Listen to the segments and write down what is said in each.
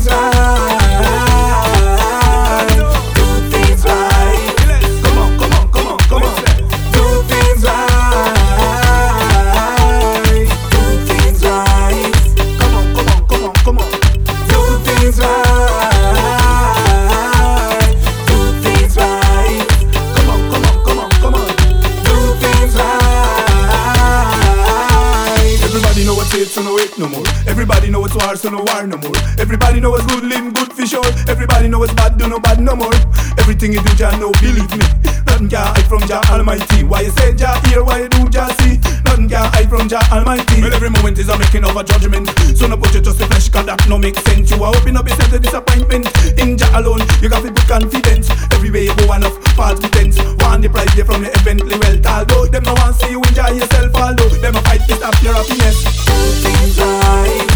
things so no wait no more. Everybody know it's war so no war no more. Everybody know it's good, live good for sure. Everybody know it's bad, do no bad no more. Everything you do, Jah know, believe me. Nothing can hide from Jah Almighty. Why you say Jah hear, why you do Jah see? Nothing can hide from Jah Almighty. Well, every moment is a making of a judgment. So no put your trust in flesh, cause that no make sense. You are open up yourself to disappointment. In Jah alone, you got to be confidence. Everywhere you go, enough false pretense. Want the prize from the eventually wealth. Although them no want see you enjoy yourself, them a your happiness. Things life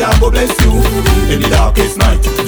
Jah go bless you in the darkest night.